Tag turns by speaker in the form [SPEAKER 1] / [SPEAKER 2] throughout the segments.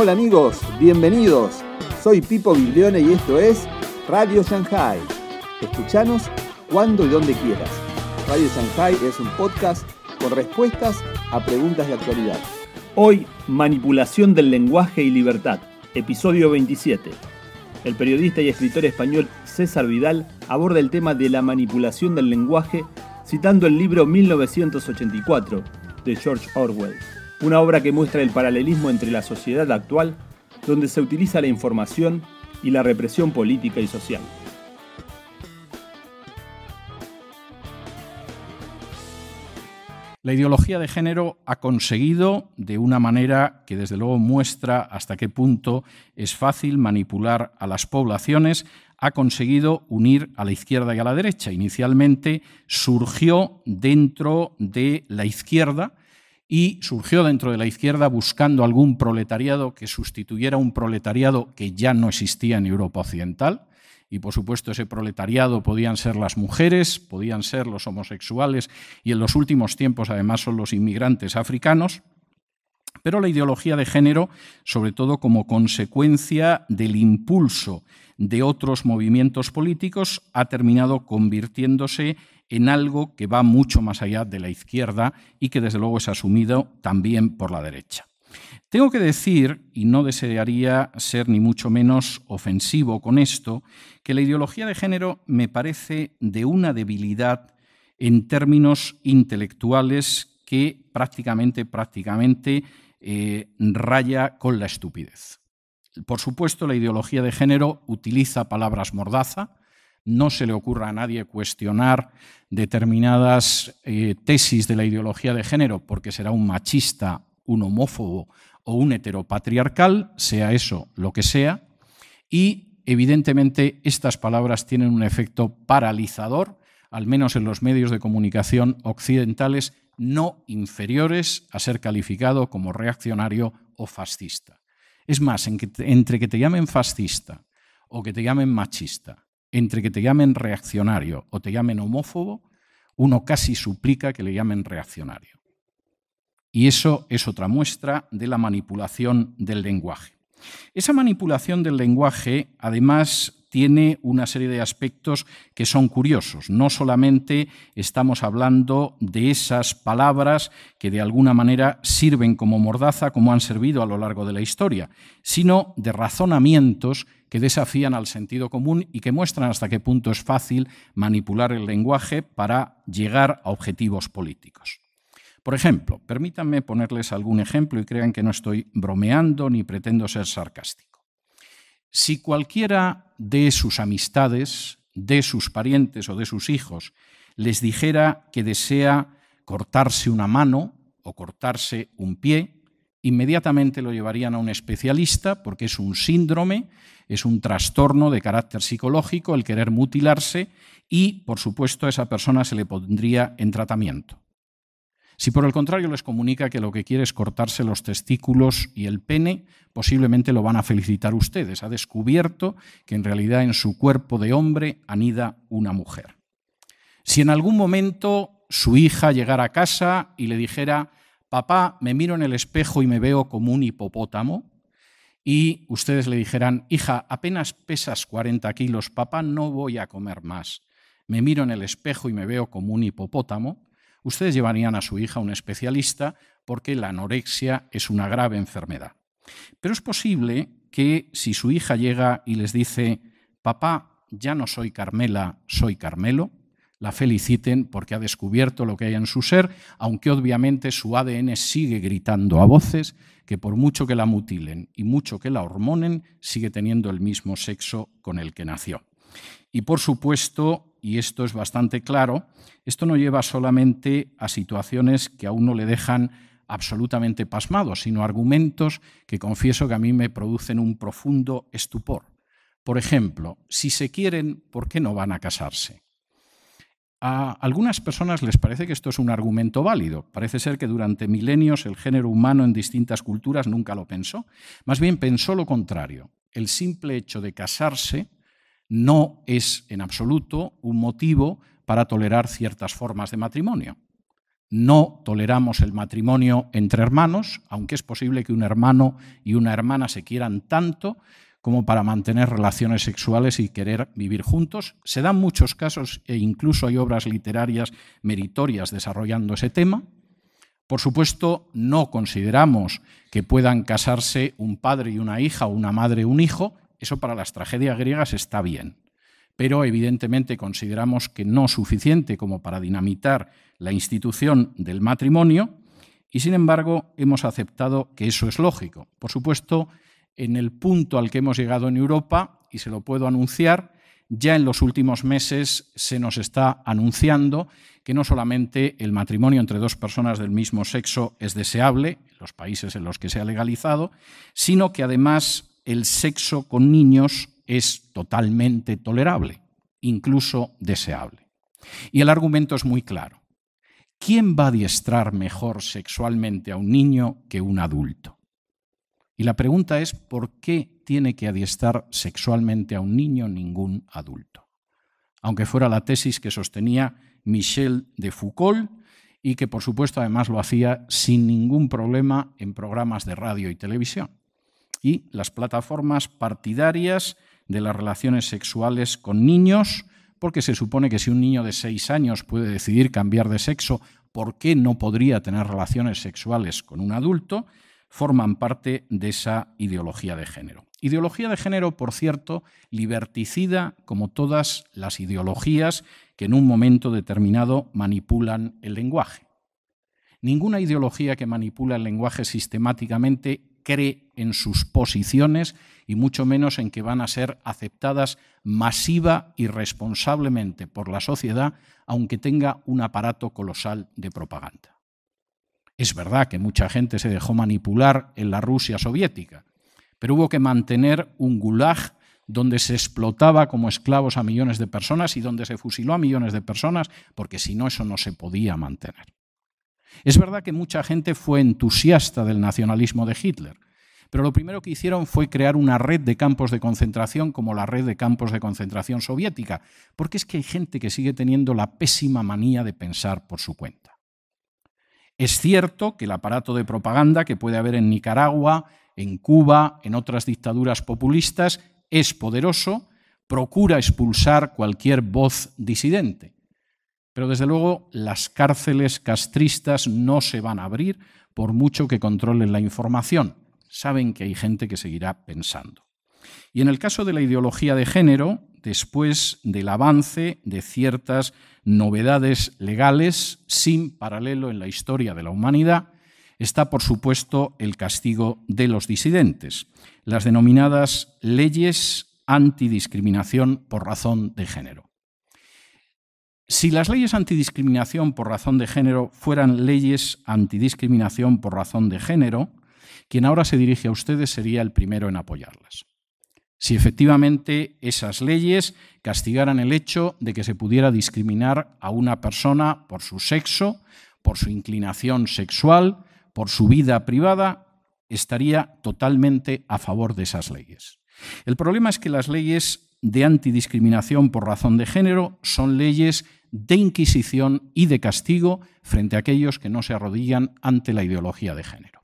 [SPEAKER 1] Hola amigos, bienvenidos. Soy Pipo Biglione y esto es Radio Shanghai. Escuchanos cuando y donde quieras. Radio Shanghai es un podcast con respuestas a preguntas de actualidad. Hoy, manipulación del lenguaje y libertad, episodio 27. El periodista y escritor español César Vidal aborda el tema de la manipulación del lenguaje citando el libro 1984 de George Orwell una obra que muestra el paralelismo entre la sociedad actual, donde se utiliza la información y la represión política y social.
[SPEAKER 2] La ideología de género ha conseguido, de una manera que desde luego muestra hasta qué punto es fácil manipular a las poblaciones, ha conseguido unir a la izquierda y a la derecha. Inicialmente surgió dentro de la izquierda, y surgió dentro de la izquierda buscando algún proletariado que sustituyera un proletariado que ya no existía en Europa Occidental. Y por supuesto ese proletariado podían ser las mujeres, podían ser los homosexuales y en los últimos tiempos además son los inmigrantes africanos. Pero la ideología de género, sobre todo como consecuencia del impulso de otros movimientos políticos, ha terminado convirtiéndose en algo que va mucho más allá de la izquierda y que desde luego es asumido también por la derecha. Tengo que decir, y no desearía ser ni mucho menos ofensivo con esto, que la ideología de género me parece de una debilidad en términos intelectuales que prácticamente, prácticamente eh, raya con la estupidez. Por supuesto, la ideología de género utiliza palabras mordaza, no se le ocurra a nadie cuestionar determinadas eh, tesis de la ideología de género porque será un machista, un homófobo o un heteropatriarcal, sea eso lo que sea, y evidentemente estas palabras tienen un efecto paralizador, al menos en los medios de comunicación occidentales, no inferiores a ser calificado como reaccionario o fascista. Es más, entre que te llamen fascista o que te llamen machista entre que te llamen reaccionario o te llamen homófobo, uno casi suplica que le llamen reaccionario. Y eso es otra muestra de la manipulación del lenguaje. Esa manipulación del lenguaje, además, tiene una serie de aspectos que son curiosos. No solamente estamos hablando de esas palabras que de alguna manera sirven como mordaza, como han servido a lo largo de la historia, sino de razonamientos que desafían al sentido común y que muestran hasta qué punto es fácil manipular el lenguaje para llegar a objetivos políticos. Por ejemplo, permítanme ponerles algún ejemplo y crean que no estoy bromeando ni pretendo ser sarcástico. Si cualquiera de sus amistades, de sus parientes o de sus hijos les dijera que desea cortarse una mano o cortarse un pie, inmediatamente lo llevarían a un especialista porque es un síndrome, es un trastorno de carácter psicológico el querer mutilarse y, por supuesto, a esa persona se le pondría en tratamiento. Si por el contrario les comunica que lo que quiere es cortarse los testículos y el pene, posiblemente lo van a felicitar ustedes. Ha descubierto que en realidad en su cuerpo de hombre anida una mujer. Si en algún momento su hija llegara a casa y le dijera, papá, me miro en el espejo y me veo como un hipopótamo, y ustedes le dijeran, hija, apenas pesas 40 kilos, papá, no voy a comer más, me miro en el espejo y me veo como un hipopótamo, ustedes llevarían a su hija a un especialista porque la anorexia es una grave enfermedad. Pero es posible que si su hija llega y les dice, papá, ya no soy Carmela, soy Carmelo, la feliciten porque ha descubierto lo que hay en su ser, aunque obviamente su ADN sigue gritando a voces que por mucho que la mutilen y mucho que la hormonen, sigue teniendo el mismo sexo con el que nació. Y por supuesto, y esto es bastante claro, esto no lleva solamente a situaciones que a uno le dejan absolutamente pasmado, sino argumentos que confieso que a mí me producen un profundo estupor. Por ejemplo, si se quieren, ¿por qué no van a casarse? A algunas personas les parece que esto es un argumento válido. Parece ser que durante milenios el género humano en distintas culturas nunca lo pensó. Más bien pensó lo contrario. El simple hecho de casarse no es en absoluto un motivo para tolerar ciertas formas de matrimonio. No toleramos el matrimonio entre hermanos, aunque es posible que un hermano y una hermana se quieran tanto como para mantener relaciones sexuales y querer vivir juntos. Se dan muchos casos e incluso hay obras literarias meritorias desarrollando ese tema. Por supuesto, no consideramos que puedan casarse un padre y una hija o una madre y un hijo. Eso para las tragedias griegas está bien pero evidentemente consideramos que no suficiente como para dinamitar la institución del matrimonio y sin embargo hemos aceptado que eso es lógico. Por supuesto, en el punto al que hemos llegado en Europa, y se lo puedo anunciar, ya en los últimos meses se nos está anunciando que no solamente el matrimonio entre dos personas del mismo sexo es deseable, en los países en los que se ha legalizado, sino que además el sexo con niños es totalmente tolerable, incluso deseable. Y el argumento es muy claro. ¿Quién va a adiestrar mejor sexualmente a un niño que un adulto? Y la pregunta es, ¿por qué tiene que adiestrar sexualmente a un niño ningún adulto? Aunque fuera la tesis que sostenía Michel de Foucault y que por supuesto además lo hacía sin ningún problema en programas de radio y televisión. Y las plataformas partidarias de las relaciones sexuales con niños, porque se supone que si un niño de seis años puede decidir cambiar de sexo, ¿por qué no podría tener relaciones sexuales con un adulto? forman parte de esa ideología de género. Ideología de género, por cierto, liberticida como todas las ideologías que en un momento determinado manipulan el lenguaje. Ninguna ideología que manipula el lenguaje sistemáticamente cree en sus posiciones y mucho menos en que van a ser aceptadas masiva y responsablemente por la sociedad, aunque tenga un aparato colosal de propaganda. Es verdad que mucha gente se dejó manipular en la Rusia soviética, pero hubo que mantener un gulag donde se explotaba como esclavos a millones de personas y donde se fusiló a millones de personas, porque si no eso no se podía mantener. Es verdad que mucha gente fue entusiasta del nacionalismo de Hitler, pero lo primero que hicieron fue crear una red de campos de concentración como la red de campos de concentración soviética, porque es que hay gente que sigue teniendo la pésima manía de pensar por su cuenta. Es cierto que el aparato de propaganda que puede haber en Nicaragua, en Cuba, en otras dictaduras populistas, es poderoso, procura expulsar cualquier voz disidente. Pero desde luego las cárceles castristas no se van a abrir por mucho que controlen la información. Saben que hay gente que seguirá pensando. Y en el caso de la ideología de género, después del avance de ciertas novedades legales sin paralelo en la historia de la humanidad, está por supuesto el castigo de los disidentes, las denominadas leyes antidiscriminación por razón de género. Si las leyes antidiscriminación por razón de género fueran leyes antidiscriminación por razón de género, quien ahora se dirige a ustedes sería el primero en apoyarlas. Si efectivamente esas leyes castigaran el hecho de que se pudiera discriminar a una persona por su sexo, por su inclinación sexual, por su vida privada, estaría totalmente a favor de esas leyes. El problema es que las leyes de antidiscriminación por razón de género son leyes de inquisición y de castigo frente a aquellos que no se arrodillan ante la ideología de género.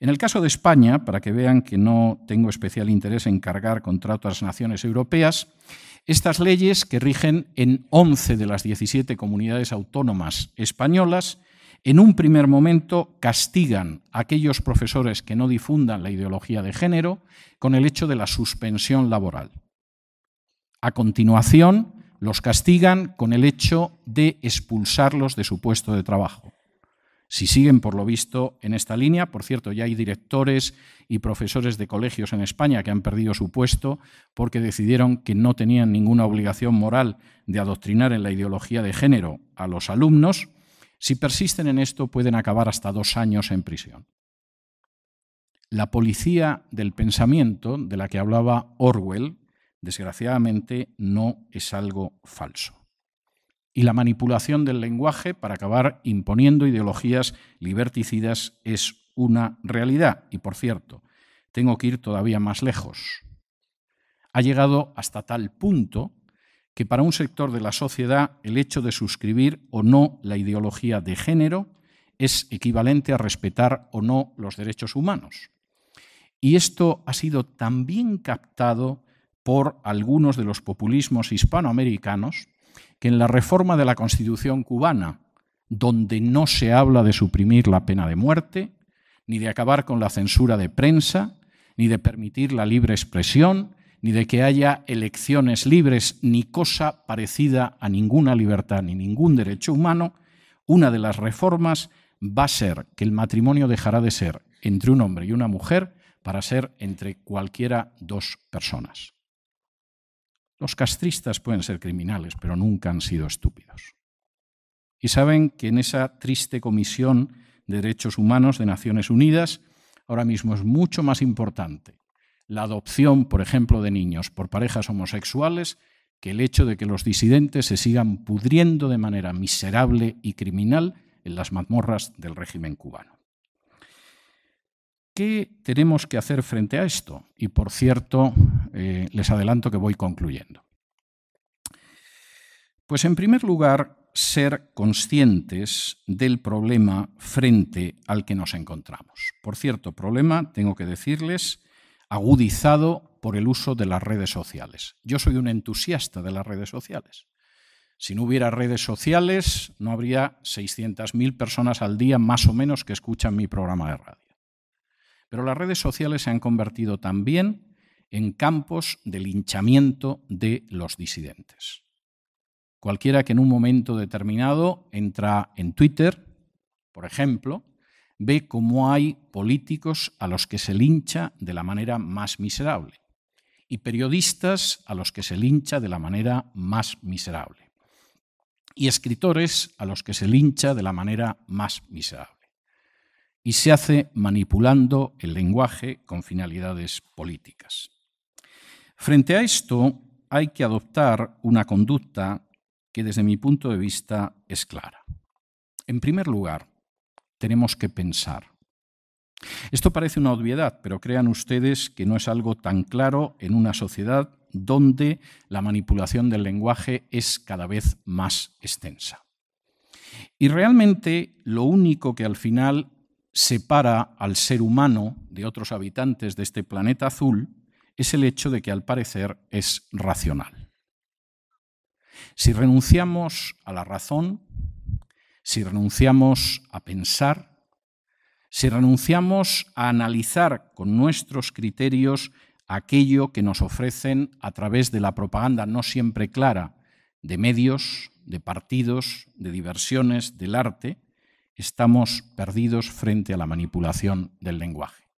[SPEAKER 2] En el caso de España, para que vean que no tengo especial interés en cargar contra otras naciones europeas, estas leyes que rigen en 11 de las 17 comunidades autónomas españolas, en un primer momento castigan a aquellos profesores que no difundan la ideología de género con el hecho de la suspensión laboral. A continuación, los castigan con el hecho de expulsarlos de su puesto de trabajo. Si siguen, por lo visto, en esta línea, por cierto, ya hay directores y profesores de colegios en España que han perdido su puesto porque decidieron que no tenían ninguna obligación moral de adoctrinar en la ideología de género a los alumnos, si persisten en esto pueden acabar hasta dos años en prisión. La policía del pensamiento, de la que hablaba Orwell, desgraciadamente no es algo falso. Y la manipulación del lenguaje para acabar imponiendo ideologías liberticidas es una realidad. Y por cierto, tengo que ir todavía más lejos. Ha llegado hasta tal punto que para un sector de la sociedad el hecho de suscribir o no la ideología de género es equivalente a respetar o no los derechos humanos. Y esto ha sido también captado por algunos de los populismos hispanoamericanos que en la reforma de la Constitución cubana, donde no se habla de suprimir la pena de muerte, ni de acabar con la censura de prensa, ni de permitir la libre expresión, ni de que haya elecciones libres, ni cosa parecida a ninguna libertad ni ningún derecho humano, una de las reformas va a ser que el matrimonio dejará de ser entre un hombre y una mujer para ser entre cualquiera dos personas. Los castristas pueden ser criminales, pero nunca han sido estúpidos. Y saben que en esa triste comisión de derechos humanos de Naciones Unidas ahora mismo es mucho más importante la adopción, por ejemplo, de niños por parejas homosexuales que el hecho de que los disidentes se sigan pudriendo de manera miserable y criminal en las mazmorras del régimen cubano. ¿Qué tenemos que hacer frente a esto? Y por cierto, eh, les adelanto que voy concluyendo. Pues en primer lugar, ser conscientes del problema frente al que nos encontramos. Por cierto, problema, tengo que decirles, agudizado por el uso de las redes sociales. Yo soy un entusiasta de las redes sociales. Si no hubiera redes sociales, no habría 600.000 personas al día más o menos que escuchan mi programa de radio. Pero las redes sociales se han convertido también en campos de linchamiento de los disidentes. Cualquiera que en un momento determinado entra en Twitter, por ejemplo, ve cómo hay políticos a los que se lincha de la manera más miserable y periodistas a los que se lincha de la manera más miserable y escritores a los que se lincha de la manera más miserable. Y se hace manipulando el lenguaje con finalidades políticas. Frente a esto, hay que adoptar una conducta que desde mi punto de vista es clara. En primer lugar, tenemos que pensar. Esto parece una obviedad, pero crean ustedes que no es algo tan claro en una sociedad donde la manipulación del lenguaje es cada vez más extensa. Y realmente lo único que al final separa al ser humano de otros habitantes de este planeta azul es el hecho de que al parecer es racional. Si renunciamos a la razón, si renunciamos a pensar, si renunciamos a analizar con nuestros criterios aquello que nos ofrecen a través de la propaganda no siempre clara de medios, de partidos, de diversiones, del arte, estamos perdidos frente a la manipulación del lenguaje.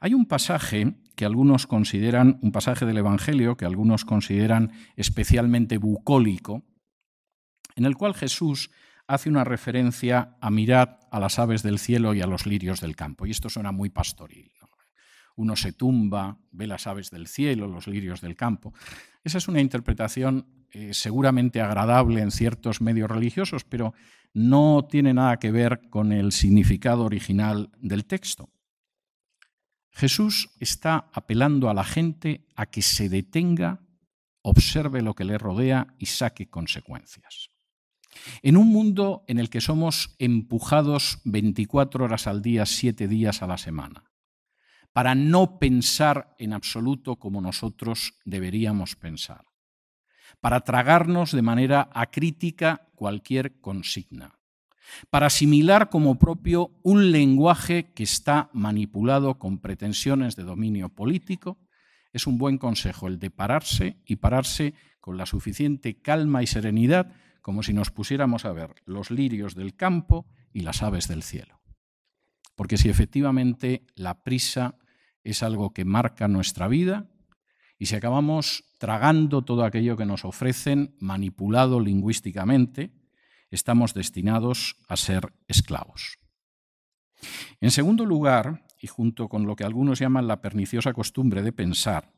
[SPEAKER 2] Hay un pasaje que algunos consideran, un pasaje del Evangelio que algunos consideran especialmente bucólico, en el cual Jesús hace una referencia a mirar a las aves del cielo y a los lirios del campo. Y esto suena muy pastoril. Uno se tumba, ve las aves del cielo, los lirios del campo. Esa es una interpretación eh, seguramente agradable en ciertos medios religiosos, pero no tiene nada que ver con el significado original del texto. Jesús está apelando a la gente a que se detenga, observe lo que le rodea y saque consecuencias. En un mundo en el que somos empujados 24 horas al día, 7 días a la semana, para no pensar en absoluto como nosotros deberíamos pensar, para tragarnos de manera acrítica cualquier consigna, para asimilar como propio un lenguaje que está manipulado con pretensiones de dominio político, es un buen consejo el de pararse y pararse con la suficiente calma y serenidad como si nos pusiéramos a ver los lirios del campo y las aves del cielo. Porque si efectivamente la prisa es algo que marca nuestra vida y si acabamos tragando todo aquello que nos ofrecen, manipulado lingüísticamente, estamos destinados a ser esclavos. En segundo lugar, y junto con lo que algunos llaman la perniciosa costumbre de pensar,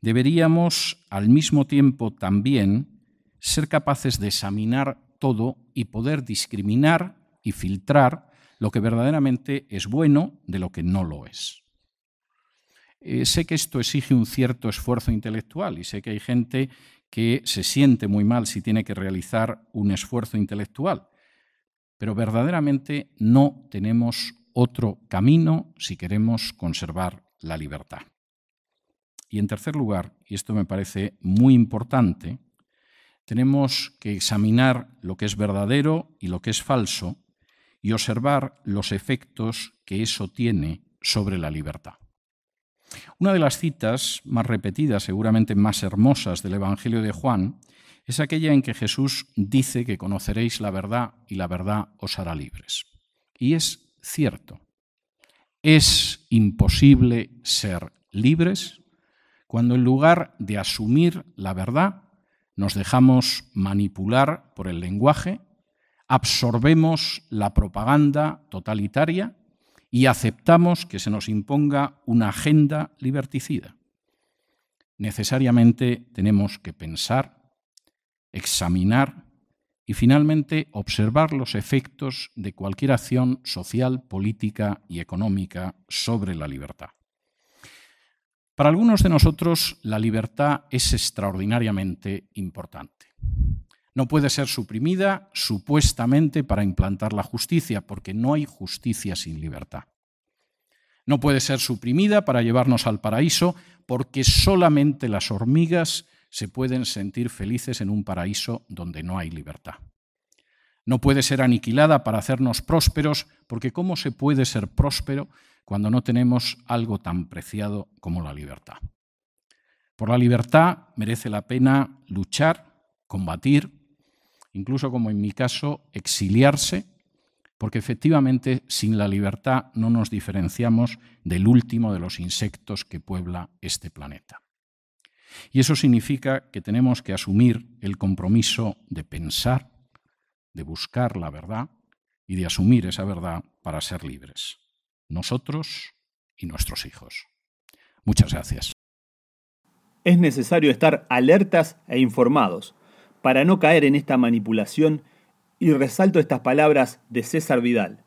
[SPEAKER 2] deberíamos al mismo tiempo también ser capaces de examinar todo y poder discriminar y filtrar lo que verdaderamente es bueno de lo que no lo es. Eh, sé que esto exige un cierto esfuerzo intelectual y sé que hay gente que se siente muy mal si tiene que realizar un esfuerzo intelectual, pero verdaderamente no tenemos otro camino si queremos conservar la libertad. Y en tercer lugar, y esto me parece muy importante, tenemos que examinar lo que es verdadero y lo que es falso y observar los efectos que eso tiene sobre la libertad. Una de las citas más repetidas, seguramente más hermosas del Evangelio de Juan, es aquella en que Jesús dice que conoceréis la verdad y la verdad os hará libres. Y es cierto. Es imposible ser libres cuando en lugar de asumir la verdad nos dejamos manipular por el lenguaje, absorbemos la propaganda totalitaria y aceptamos que se nos imponga una agenda liberticida. Necesariamente tenemos que pensar, examinar y finalmente observar los efectos de cualquier acción social, política y económica sobre la libertad. Para algunos de nosotros la libertad es extraordinariamente importante. No puede ser suprimida supuestamente para implantar la justicia, porque no hay justicia sin libertad. No puede ser suprimida para llevarnos al paraíso, porque solamente las hormigas se pueden sentir felices en un paraíso donde no hay libertad. No puede ser aniquilada para hacernos prósperos, porque ¿cómo se puede ser próspero cuando no tenemos algo tan preciado como la libertad? Por la libertad merece la pena luchar, combatir, incluso como en mi caso, exiliarse, porque efectivamente sin la libertad no nos diferenciamos del último de los insectos que puebla este planeta. Y eso significa que tenemos que asumir el compromiso de pensar, de buscar la verdad y de asumir esa verdad para ser libres, nosotros y nuestros hijos. Muchas gracias.
[SPEAKER 1] Es necesario estar alertas e informados para no caer en esta manipulación y resalto estas palabras de César Vidal.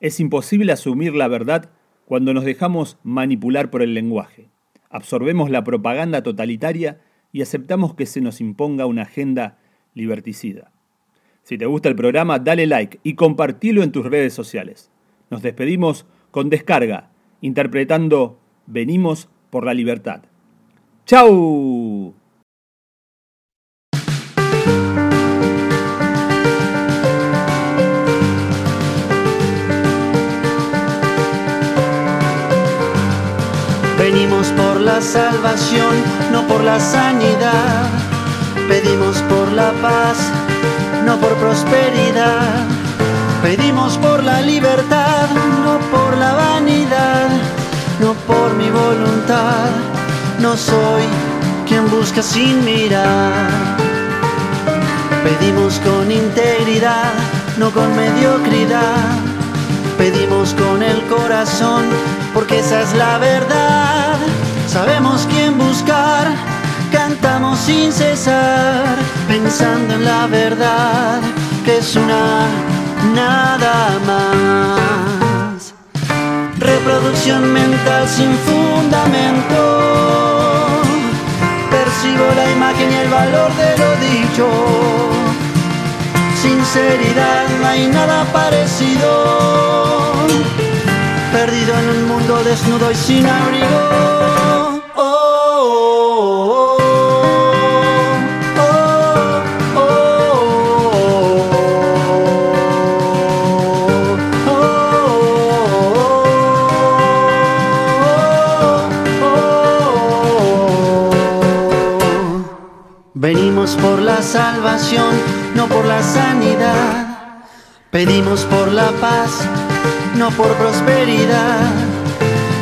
[SPEAKER 1] Es imposible asumir la verdad cuando nos dejamos manipular por el lenguaje absorbemos la propaganda totalitaria y aceptamos que se nos imponga una agenda liberticida. Si te gusta el programa, dale like y compartilo en tus redes sociales. Nos despedimos con descarga, interpretando Venimos por la libertad. ¡Chau!
[SPEAKER 3] la salvación, no por la sanidad. Pedimos por la paz, no por prosperidad. Pedimos por la libertad, no por la vanidad, no por mi voluntad. No soy quien busca sin mirar. Pedimos con integridad, no con mediocridad. Pedimos con el corazón, porque esa es la verdad sabemos quién buscar, cantamos sin cesar, pensando en la verdad, que es una nada más. Reproducción mental sin fundamento, percibo la imagen y el valor de lo dicho. Sinceridad, no hay nada parecido perdido en un mundo desnudo y sin abrigo. salvación, no por la sanidad. Pedimos por la paz, no por prosperidad.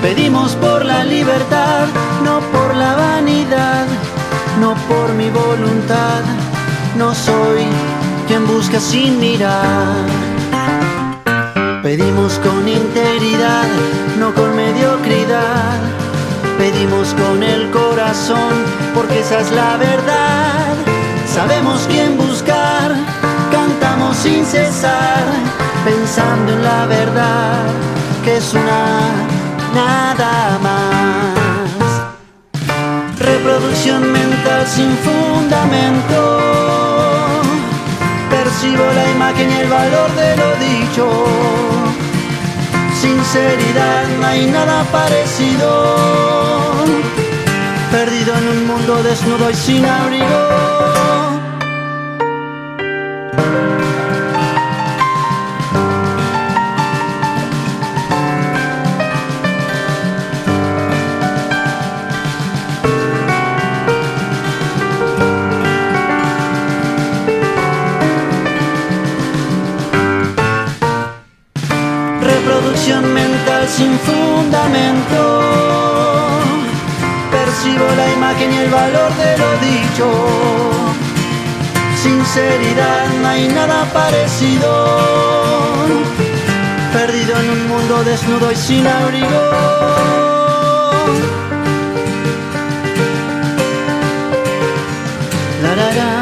[SPEAKER 3] Pedimos por la libertad, no por la vanidad, no por mi voluntad. No soy quien busca sin mirar. Pedimos con integridad, no con mediocridad. Pedimos con el corazón, porque esa es la verdad sabemos quién buscar, cantamos sin cesar, pensando en la verdad, que es una nada más. Reproducción mental sin fundamento, Percibo la imagen y el valor de lo dicho. Sinceridad, no hay nada parecido. Perdido en un mundo desnudo y sin abrigo. Mental sin fundamento. Percibo la imagen y el valor de lo dicho. Sinceridad, no hay nada parecido. Perdido en un mundo desnudo y sin abrigo. La, la,